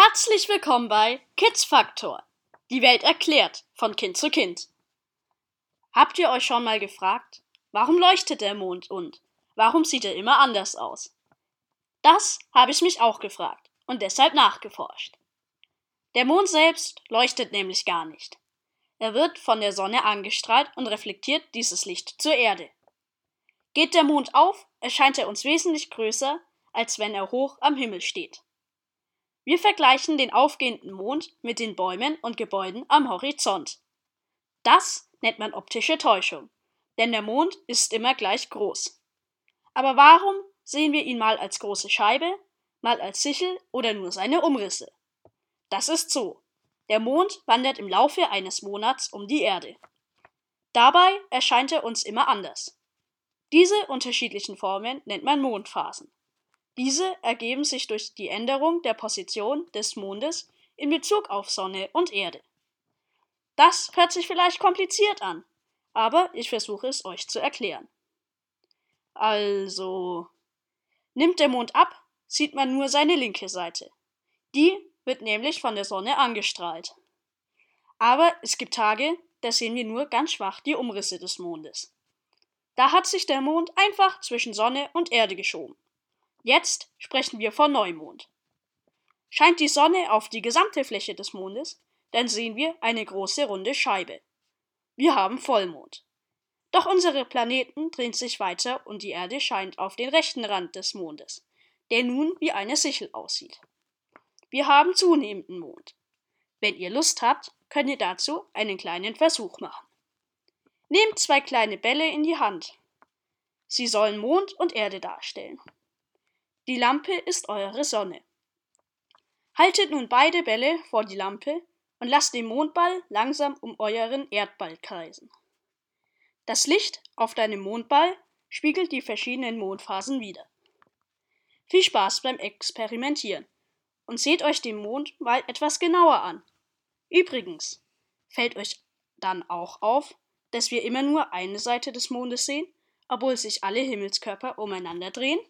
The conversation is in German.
Herzlich willkommen bei Kids Faktor. Die Welt erklärt von Kind zu Kind. Habt ihr euch schon mal gefragt, warum leuchtet der Mond und warum sieht er immer anders aus? Das habe ich mich auch gefragt und deshalb nachgeforscht. Der Mond selbst leuchtet nämlich gar nicht. Er wird von der Sonne angestrahlt und reflektiert dieses Licht zur Erde. Geht der Mond auf, erscheint er uns wesentlich größer, als wenn er hoch am Himmel steht. Wir vergleichen den aufgehenden Mond mit den Bäumen und Gebäuden am Horizont. Das nennt man optische Täuschung, denn der Mond ist immer gleich groß. Aber warum sehen wir ihn mal als große Scheibe, mal als Sichel oder nur seine Umrisse? Das ist so. Der Mond wandert im Laufe eines Monats um die Erde. Dabei erscheint er uns immer anders. Diese unterschiedlichen Formen nennt man Mondphasen. Diese ergeben sich durch die Änderung der Position des Mondes in Bezug auf Sonne und Erde. Das hört sich vielleicht kompliziert an, aber ich versuche es euch zu erklären. Also, nimmt der Mond ab, sieht man nur seine linke Seite. Die wird nämlich von der Sonne angestrahlt. Aber es gibt Tage, da sehen wir nur ganz schwach die Umrisse des Mondes. Da hat sich der Mond einfach zwischen Sonne und Erde geschoben. Jetzt sprechen wir von Neumond. Scheint die Sonne auf die gesamte Fläche des Mondes, dann sehen wir eine große runde Scheibe. Wir haben Vollmond. Doch unsere Planeten drehen sich weiter und die Erde scheint auf den rechten Rand des Mondes, der nun wie eine Sichel aussieht. Wir haben zunehmenden Mond. Wenn ihr Lust habt, könnt ihr dazu einen kleinen Versuch machen. Nehmt zwei kleine Bälle in die Hand. Sie sollen Mond und Erde darstellen. Die Lampe ist eure Sonne. Haltet nun beide Bälle vor die Lampe und lasst den Mondball langsam um euren Erdball kreisen. Das Licht auf deinem Mondball spiegelt die verschiedenen Mondphasen wider. Viel Spaß beim Experimentieren und seht euch den Mond mal etwas genauer an. Übrigens, fällt euch dann auch auf, dass wir immer nur eine Seite des Mondes sehen, obwohl sich alle Himmelskörper umeinander drehen?